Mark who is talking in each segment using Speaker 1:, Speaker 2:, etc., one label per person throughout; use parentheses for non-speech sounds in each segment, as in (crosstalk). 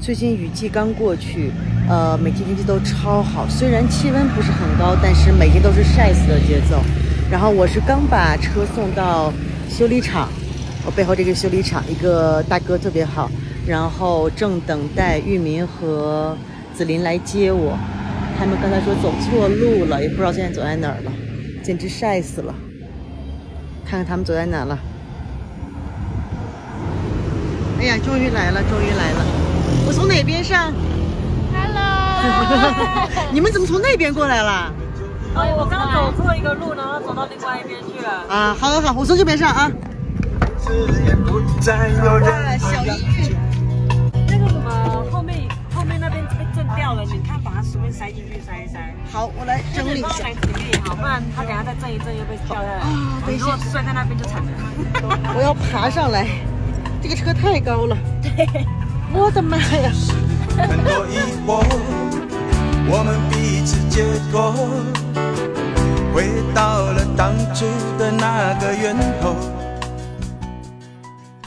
Speaker 1: 最近雨季刚过去，呃，每天天气都超好，虽然气温不是很高，但是每天都是晒死的节奏。然后我是刚把车送到修理厂，我背后这个修理厂一个大哥特别好，然后正等待玉民和子林来接我。他们刚才说走错路了，也不知道现在走在哪儿了，简直晒死了。看看他们走在哪了。哎呀，终于来了，终于来了！我从哪边上
Speaker 2: ？Hello，(laughs)
Speaker 1: 你们怎么从那边过来了？
Speaker 2: 哎，我刚走错一个路，然后走到另外一边去了。啊，
Speaker 1: 好，好，好，我从这边上啊。小
Speaker 2: 音乐，那个什么，后面后面那边被震掉了，你看把它随便塞进去塞一塞。
Speaker 1: 好，我来整理一下。
Speaker 2: 好，不然它等下再震一震又被掉下来。啊，等一下，摔在那边就惨了。(laughs)
Speaker 1: 我要爬上来。这个车太高了，对，我的妈呀！很多疑惑我们彼此解脱，回到了当初的那个源头。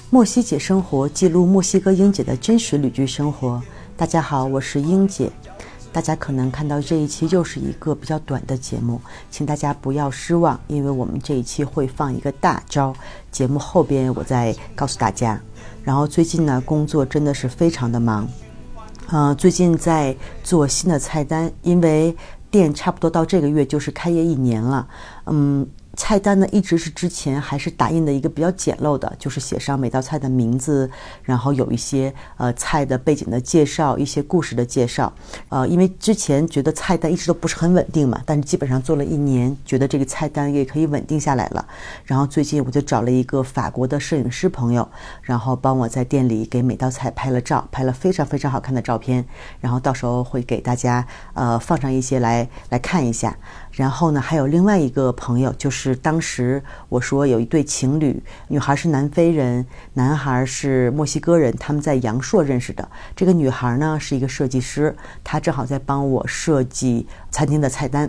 Speaker 1: 墨西姐生活记录墨西哥英姐的真实旅居生活。大家好，我是英姐。大家可能看到这一期又是一个比较短的节目，请大家不要失望，因为我们这一期会放一个大招，节目后边我再告诉大家。然后最近呢，工作真的是非常的忙，嗯，最近在做新的菜单，因为店差不多到这个月就是开业一年了，嗯。菜单呢，一直是之前还是打印的一个比较简陋的，就是写上每道菜的名字，然后有一些呃菜的背景的介绍，一些故事的介绍。呃，因为之前觉得菜单一直都不是很稳定嘛，但是基本上做了一年，觉得这个菜单也可以稳定下来了。然后最近我就找了一个法国的摄影师朋友，然后帮我在店里给每道菜拍了照，拍了非常非常好看的照片，然后到时候会给大家呃放上一些来来看一下。然后呢，还有另外一个朋友，就是当时我说有一对情侣，女孩是南非人，男孩是墨西哥人，他们在阳朔认识的。这个女孩呢是一个设计师，她正好在帮我设计餐厅的菜单。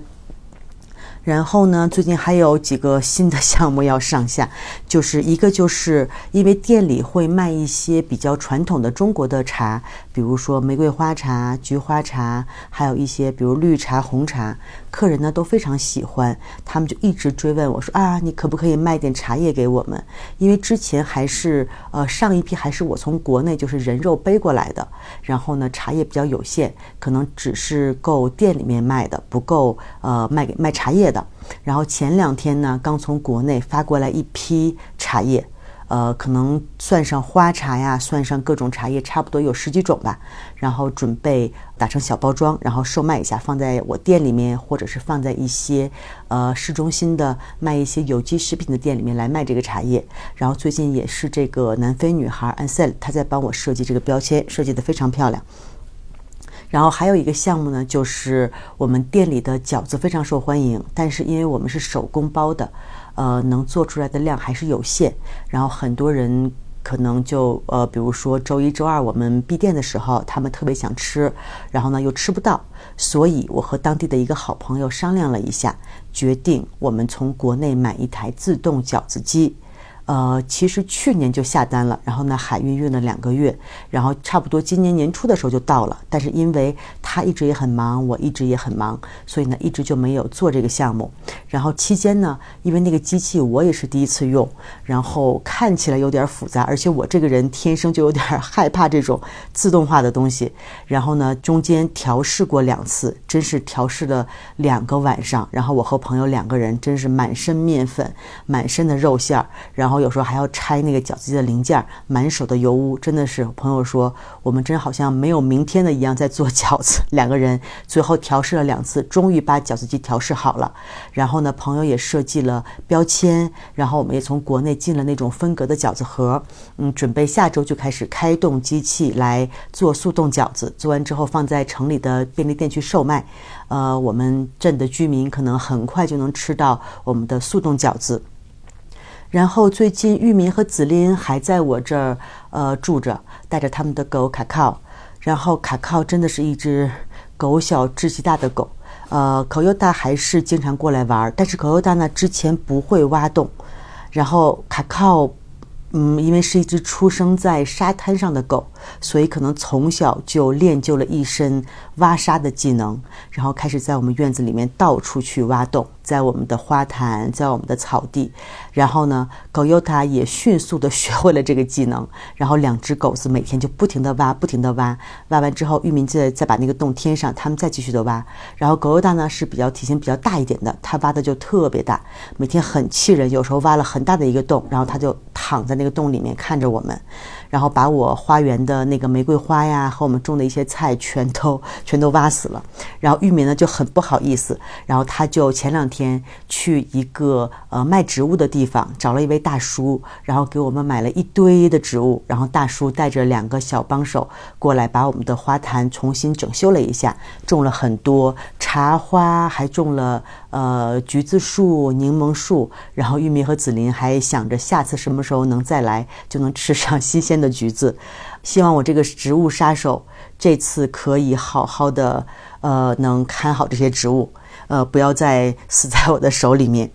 Speaker 1: 然后呢，最近还有几个新的项目要上线，就是一个就是因为店里会卖一些比较传统的中国的茶，比如说玫瑰花茶、菊花茶，还有一些比如绿茶、红茶，客人呢都非常喜欢，他们就一直追问我说啊，你可不可以卖点茶叶给我们？因为之前还是呃上一批还是我从国内就是人肉背过来的，然后呢茶叶比较有限，可能只是够店里面卖的，不够呃卖给卖茶叶的。然后前两天呢，刚从国内发过来一批茶叶，呃，可能算上花茶呀，算上各种茶叶，差不多有十几种吧。然后准备打成小包装，然后售卖一下，放在我店里面，或者是放在一些呃市中心的卖一些有机食品的店里面来卖这个茶叶。然后最近也是这个南非女孩 Ansel，她在帮我设计这个标签，设计的非常漂亮。然后还有一个项目呢，就是我们店里的饺子非常受欢迎，但是因为我们是手工包的，呃，能做出来的量还是有限。然后很多人可能就呃，比如说周一周二我们闭店的时候，他们特别想吃，然后呢又吃不到，所以我和当地的一个好朋友商量了一下，决定我们从国内买一台自动饺子机。呃，其实去年就下单了，然后呢，海运运了两个月，然后差不多今年年初的时候就到了。但是因为他一直也很忙，我一直也很忙，所以呢，一直就没有做这个项目。然后期间呢，因为那个机器我也是第一次用，然后看起来有点复杂，而且我这个人天生就有点害怕这种自动化的东西。然后呢，中间调试过两次，真是调试了两个晚上。然后我和朋友两个人真是满身面粉，满身的肉馅儿，然后。有时候还要拆那个饺子机的零件，满手的油污，真的是朋友说我们真好像没有明天的一样在做饺子。两个人最后调试了两次，终于把饺子机调试好了。然后呢，朋友也设计了标签，然后我们也从国内进了那种分隔的饺子盒，嗯，准备下周就开始开动机器来做速冻饺子。做完之后放在城里的便利店去售卖，呃，我们镇的居民可能很快就能吃到我们的速冻饺子。然后最近玉民和紫琳还在我这儿呃住着，带着他们的狗卡靠。然后卡靠真的是一只狗小志气大的狗，呃，口又大还是经常过来玩，但是口又大呢之前不会挖洞，然后卡靠嗯，因为是一只出生在沙滩上的狗，所以可能从小就练就了一身挖沙的技能，然后开始在我们院子里面到处去挖洞，在我们的花坛，在我们的草地，然后呢，狗尤塔也迅速的学会了这个技能，然后两只狗子每天就不停的挖，不停的挖，挖完之后，玉明再再把那个洞填上，他们再继续的挖，然后狗尤塔呢是比较体型比较大一点的，它挖的就特别大，每天很气人，有时候挖了很大的一个洞，然后它就躺在那个洞里面看着我们，然后把我花园的那个玫瑰花呀和我们种的一些菜全都 (laughs) 全都挖死了。然后玉米呢就很不好意思，然后他就前两天去一个呃卖植物的地方找了一位大叔，然后给我们买了一堆的植物，然后大叔带着两个小帮手过来把我们的花坛重新整修了一下，种了很多茶花，还种了呃橘子树、柠檬树，然后玉米和紫林还想着下次什么时候能再来，就能吃上新鲜的的橘子。希望我这个植物杀手这次可以好好的，呃，能看好这些植物，呃，不要再死在我的手里面。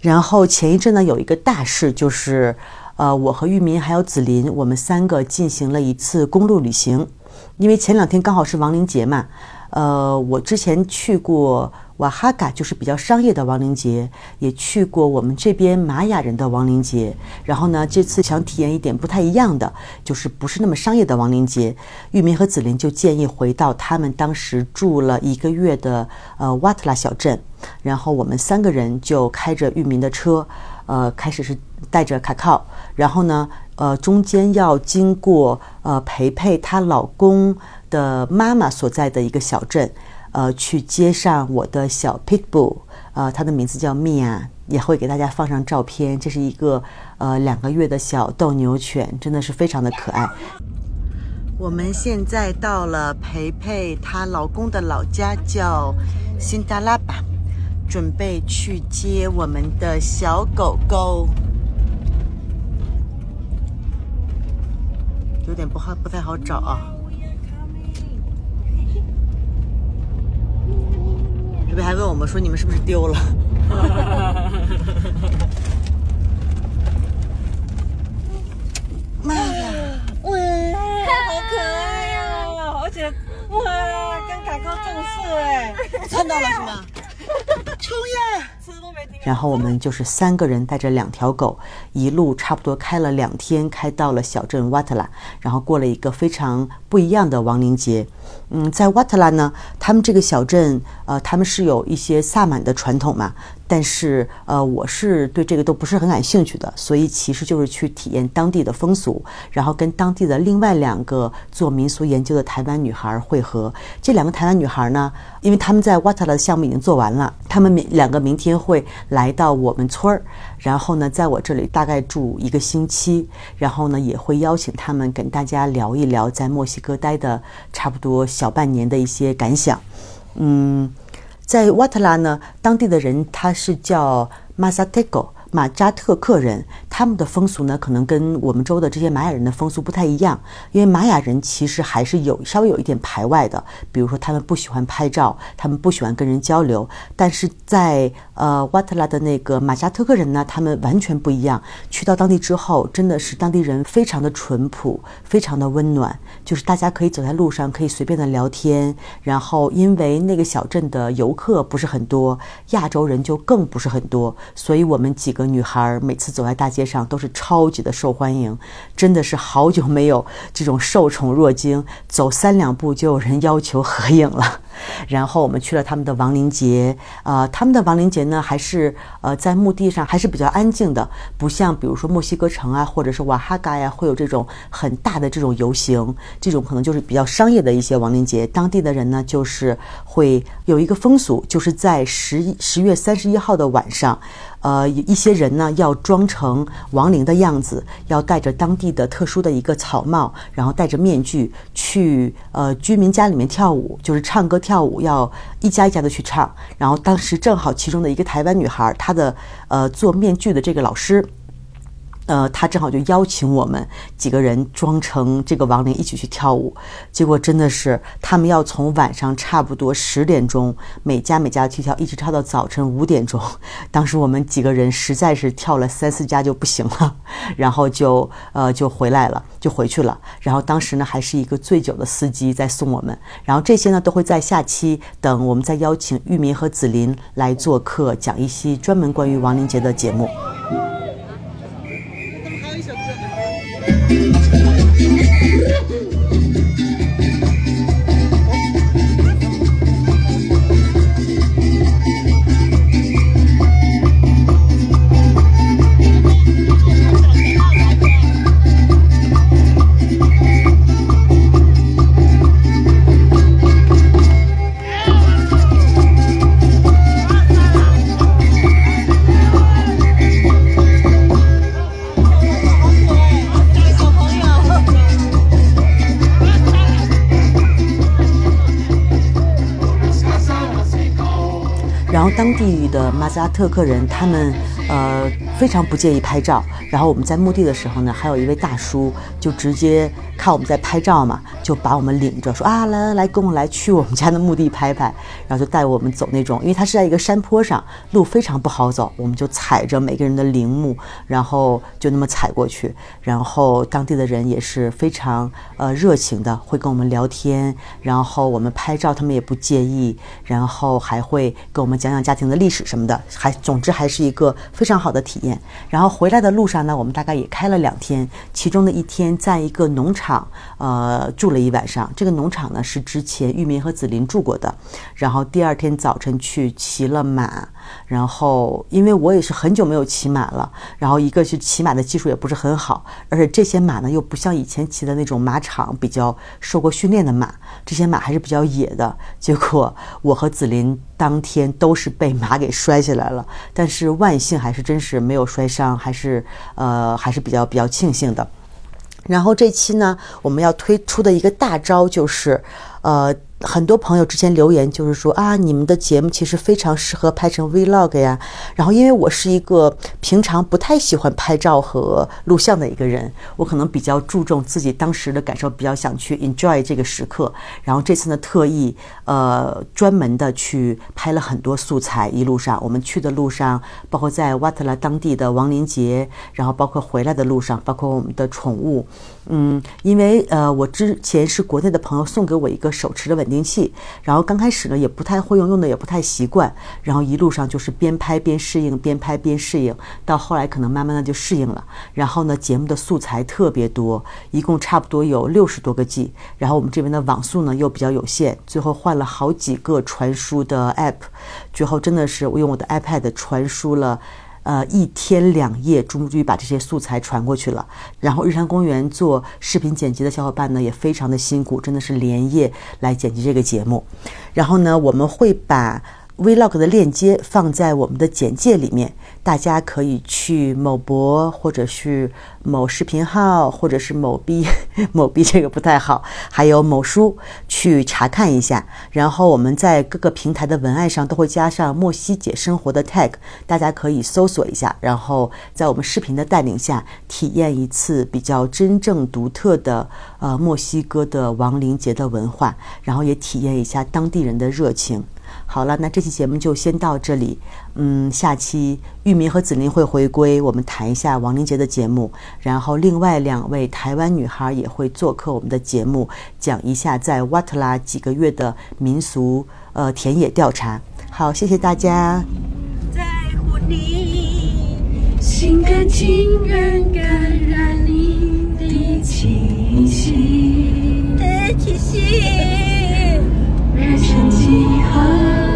Speaker 1: 然后前一阵呢，有一个大事，就是，呃，我和玉民还有紫林，我们三个进行了一次公路旅行，因为前两天刚好是亡灵节嘛。呃，我之前去过瓦哈嘎，就是比较商业的亡灵节，也去过我们这边玛雅人的亡灵节。然后呢，这次想体验一点不太一样的，就是不是那么商业的亡灵节。玉明和紫琳就建议回到他们当时住了一个月的呃瓦特拉小镇，然后我们三个人就开着玉明的车，呃，开始是带着卡靠，然后呢，呃，中间要经过呃培培她老公的妈妈所在的一个小镇，呃，去接上我的小 pitbull，呃，它的名字叫 Mia，也会给大家放上照片。这是一个呃两个月的小斗牛犬，真的是非常的可爱。我们现在到了培培她老公的老家，叫辛达拉巴，准备去接我们的小狗狗。有点不好，不太好找啊。这边还问我们说你们是不是丢了？(laughs) 妈呀！
Speaker 2: 哇，好可爱哦！而且哇，跟卡高重视哎，(laughs)
Speaker 1: 看到了是吗？(laughs) 冲呀！然后我们就是三个人带着两条狗，一路差不多开了两天，开到了小镇瓦特拉，然后过了一个非常不一样的亡灵节。嗯，在瓦特拉呢，他们这个小镇，呃，他们是有一些萨满的传统嘛，但是呃，我是对这个都不是很感兴趣的，所以其实就是去体验当地的风俗，然后跟当地的另外两个做民俗研究的台湾女孩会合。这两个台湾女孩呢，因为他们在瓦特拉的项目已经做完了，他们明两个明天会来到我们村儿，然后呢，在我这里大概住一个星期，然后呢，也会邀请他们跟大家聊一聊在墨西哥待的差不多小半年的一些感想。嗯，在瓦特拉呢，当地的人他是叫马萨特狗。马扎特克人，他们的风俗呢，可能跟我们州的这些玛雅人的风俗不太一样，因为玛雅人其实还是有稍微有一点排外的，比如说他们不喜欢拍照，他们不喜欢跟人交流，但是在呃瓦特拉的那个马扎特克人呢，他们完全不一样。去到当地之后，真的是当地人非常的淳朴，非常的温暖，就是大家可以走在路上可以随便的聊天，然后因为那个小镇的游客不是很多，亚洲人就更不是很多，所以我们几个。女孩每次走在大街上都是超级的受欢迎，真的是好久没有这种受宠若惊，走三两步就有人要求合影了。(laughs) 然后我们去了他们的亡灵节，呃，他们的亡灵节呢还是呃在墓地上还是比较安静的，不像比如说墨西哥城啊，或者是瓦哈嘎呀，会有这种很大的这种游行，这种可能就是比较商业的一些亡灵节。当地的人呢，就是会有一个风俗，就是在十十月三十一号的晚上。呃，一些人呢要装成亡灵的样子，要戴着当地的特殊的一个草帽，然后戴着面具去呃居民家里面跳舞，就是唱歌跳舞，要一家一家的去唱。然后当时正好其中的一个台湾女孩，她的呃做面具的这个老师。呃，他正好就邀请我们几个人装成这个亡灵一起去跳舞，结果真的是他们要从晚上差不多十点钟每家每家去跳，一直跳到早晨五点钟。(laughs) 当时我们几个人实在是跳了三四家就不行了，(laughs) 然后就呃就回来了，就回去了。然后当时呢还是一个醉酒的司机在送我们。然后这些呢都会在下期等我们再邀请玉明和紫琳来做客，讲一些专门关于亡灵节的节目。当地的马扎特克人，他们呃非常不介意拍照。然后我们在墓地的时候呢，还有一位大叔就直接看我们在拍照嘛，就把我们领着说啊，来来来，跟我来去我们家的墓地拍拍。然后就带我们走那种，因为他是在一个山坡上，路非常不好走，我们就踩着每个人的陵墓，然后就那么踩过去。然后当地的人也是非常呃热情的，会跟我们聊天，然后我们拍照他们也不介意，然后还会跟我们。讲讲家庭的历史什么的，还总之还是一个非常好的体验。然后回来的路上呢，我们大概也开了两天，其中的一天在一个农场，呃，住了一晚上。这个农场呢是之前玉明和紫琳住过的。然后第二天早晨去骑了马。然后，因为我也是很久没有骑马了，然后一个是骑马的技术也不是很好，而且这些马呢又不像以前骑的那种马场比较受过训练的马，这些马还是比较野的。结果我和紫琳当天都是被马给摔下来了，但是万幸还是真是没有摔伤，还是呃还是比较比较庆幸的。然后这期呢，我们要推出的一个大招就是，呃。很多朋友之前留言就是说啊，你们的节目其实非常适合拍成 vlog 呀。然后因为我是一个平常不太喜欢拍照和录像的一个人，我可能比较注重自己当时的感受，比较想去 enjoy 这个时刻。然后这次呢，特意呃专门的去拍了很多素材。一路上我们去的路上，包括在瓦特拉当地的亡灵节，然后包括回来的路上，包括我们的宠物。嗯，因为呃我之前是国内的朋友送给我一个手持的稳定。灵器，然后刚开始呢也不太会用，用的也不太习惯，然后一路上就是边拍边适应，边拍边适应，到后来可能慢慢的就适应了。然后呢，节目的素材特别多，一共差不多有六十多个 G，然后我们这边的网速呢又比较有限，最后换了好几个传输的 App，最后真的是我用我的 iPad 传输了。呃，一天两夜，终于把这些素材传过去了。然后，日常公园做视频剪辑的小伙伴呢，也非常的辛苦，真的是连夜来剪辑这个节目。然后呢，我们会把。Vlog 的链接放在我们的简介里面，大家可以去某博或者是某视频号，或者是某 B (laughs) 某 B 这个不太好，还有某书去查看一下。然后我们在各个平台的文案上都会加上墨西姐生活的 tag，大家可以搜索一下，然后在我们视频的带领下，体验一次比较真正独特的呃墨西哥的亡灵节的文化，然后也体验一下当地人的热情。好了，那这期节目就先到这里。嗯，下期玉明和紫琳会回归，我们谈一下王林杰的节目。然后另外两位台湾女孩也会做客我们的节目，讲一下在瓦特拉几个月的民俗呃田野调查。好，谢谢大家。在乎你，心甘情愿感染你的气息，的气息。人生几何